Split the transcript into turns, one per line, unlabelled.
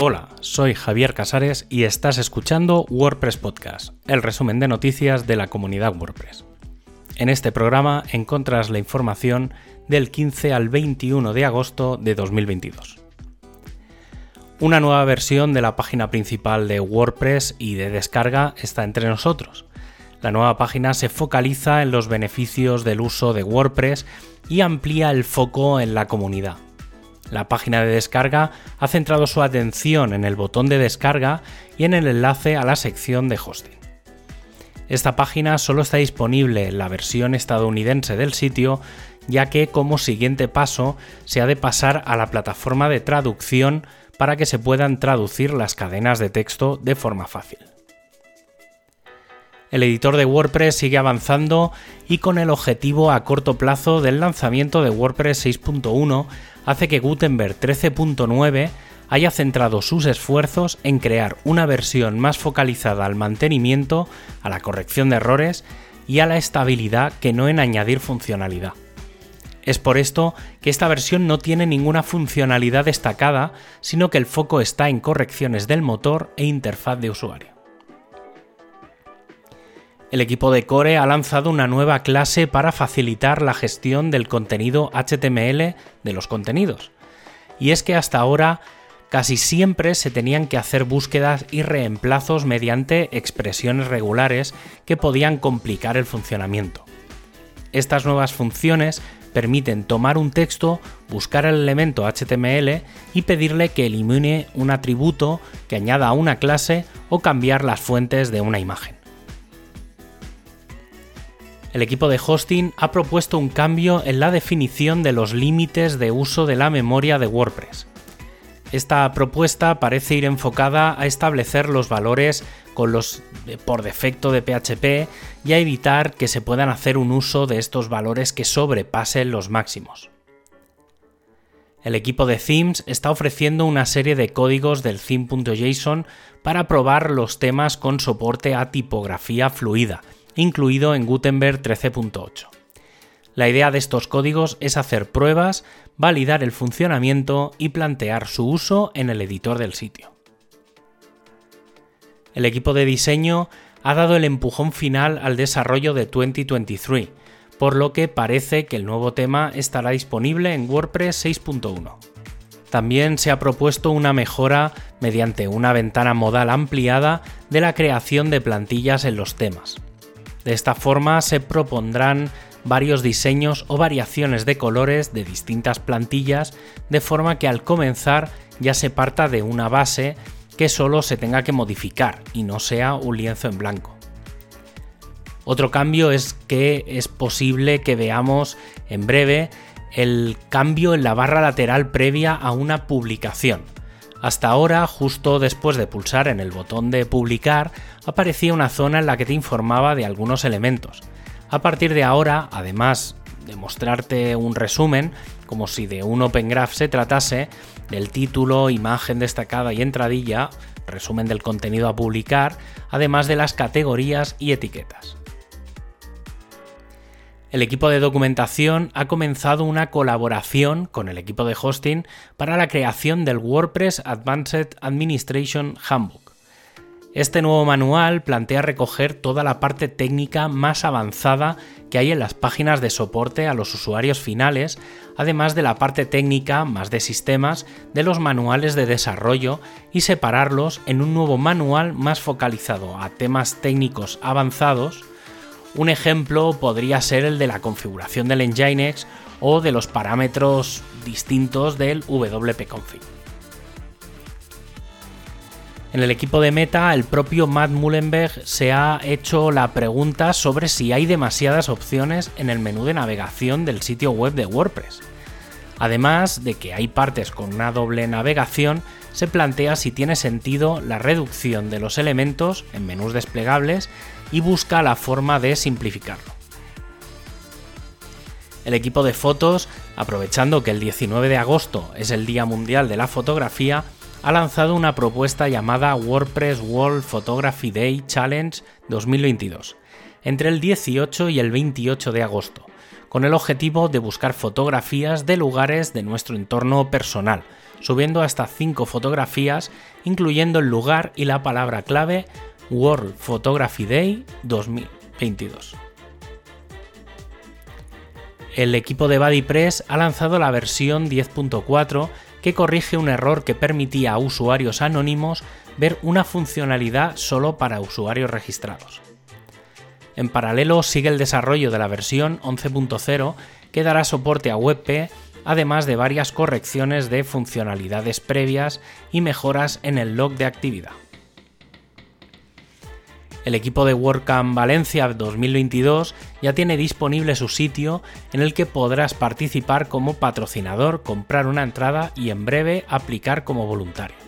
Hola, soy Javier Casares y estás escuchando WordPress Podcast, el resumen de noticias de la comunidad WordPress. En este programa encontrarás la información del 15 al 21 de agosto de 2022. Una nueva versión de la página principal de WordPress y de descarga está entre nosotros. La nueva página se focaliza en los beneficios del uso de WordPress y amplía el foco en la comunidad la página de descarga ha centrado su atención en el botón de descarga y en el enlace a la sección de hosting. Esta página solo está disponible en la versión estadounidense del sitio, ya que como siguiente paso se ha de pasar a la plataforma de traducción para que se puedan traducir las cadenas de texto de forma fácil. El editor de WordPress sigue avanzando y con el objetivo a corto plazo del lanzamiento de WordPress 6.1 hace que Gutenberg 13.9 haya centrado sus esfuerzos en crear una versión más focalizada al mantenimiento, a la corrección de errores y a la estabilidad que no en añadir funcionalidad. Es por esto que esta versión no tiene ninguna funcionalidad destacada, sino que el foco está en correcciones del motor e interfaz de usuario el equipo de Core ha lanzado una nueva clase para facilitar la gestión del contenido HTML de los contenidos. Y es que hasta ahora casi siempre se tenían que hacer búsquedas y reemplazos mediante expresiones regulares que podían complicar el funcionamiento. Estas nuevas funciones permiten tomar un texto, buscar el elemento HTML y pedirle que elimine un atributo, que añada una clase o cambiar las fuentes de una imagen el equipo de hosting ha propuesto un cambio en la definición de los límites de uso de la memoria de WordPress. Esta propuesta parece ir enfocada a establecer los valores por defecto de PHP y a evitar que se puedan hacer un uso de estos valores que sobrepasen los máximos. El equipo de themes está ofreciendo una serie de códigos del theme.json para probar los temas con soporte a tipografía fluida incluido en Gutenberg 13.8. La idea de estos códigos es hacer pruebas, validar el funcionamiento y plantear su uso en el editor del sitio. El equipo de diseño ha dado el empujón final al desarrollo de 2023, por lo que parece que el nuevo tema estará disponible en WordPress 6.1. También se ha propuesto una mejora mediante una ventana modal ampliada de la creación de plantillas en los temas. De esta forma se propondrán varios diseños o variaciones de colores de distintas plantillas, de forma que al comenzar ya se parta de una base que solo se tenga que modificar y no sea un lienzo en blanco. Otro cambio es que es posible que veamos en breve el cambio en la barra lateral previa a una publicación, hasta ahora, justo después de pulsar en el botón de publicar, aparecía una zona en la que te informaba de algunos elementos. A partir de ahora, además de mostrarte un resumen, como si de un Open Graph se tratase, del título, imagen destacada y entradilla, resumen del contenido a publicar, además de las categorías y etiquetas el equipo de documentación ha comenzado una colaboración con el equipo de hosting para la creación del WordPress Advanced Administration Handbook. Este nuevo manual plantea recoger toda la parte técnica más avanzada que hay en las páginas de soporte a los usuarios finales, además de la parte técnica más de sistemas de los manuales de desarrollo y separarlos en un nuevo manual más focalizado a temas técnicos avanzados un ejemplo podría ser el de la configuración del Nginx o de los parámetros distintos del wp-config. En el equipo de Meta, el propio Matt Mullenberg se ha hecho la pregunta sobre si hay demasiadas opciones en el menú de navegación del sitio web de WordPress. Además de que hay partes con una doble navegación, se plantea si tiene sentido la reducción de los elementos en menús desplegables y busca la forma de simplificarlo. El equipo de fotos, aprovechando que el 19 de agosto es el Día Mundial de la Fotografía, ha lanzado una propuesta llamada WordPress World Photography Day Challenge 2022, entre el 18 y el 28 de agosto, con el objetivo de buscar fotografías de lugares de nuestro entorno personal, subiendo hasta 5 fotografías, incluyendo el lugar y la palabra clave World Photography Day 2022. El equipo de BuddyPress ha lanzado la versión 10.4 que corrige un error que permitía a usuarios anónimos ver una funcionalidad solo para usuarios registrados. En paralelo sigue el desarrollo de la versión 11.0 que dará soporte a WebP, además de varias correcciones de funcionalidades previas y mejoras en el log de actividad. El equipo de WordCamp Valencia 2022 ya tiene disponible su sitio en el que podrás participar como patrocinador, comprar una entrada y en breve aplicar como voluntario.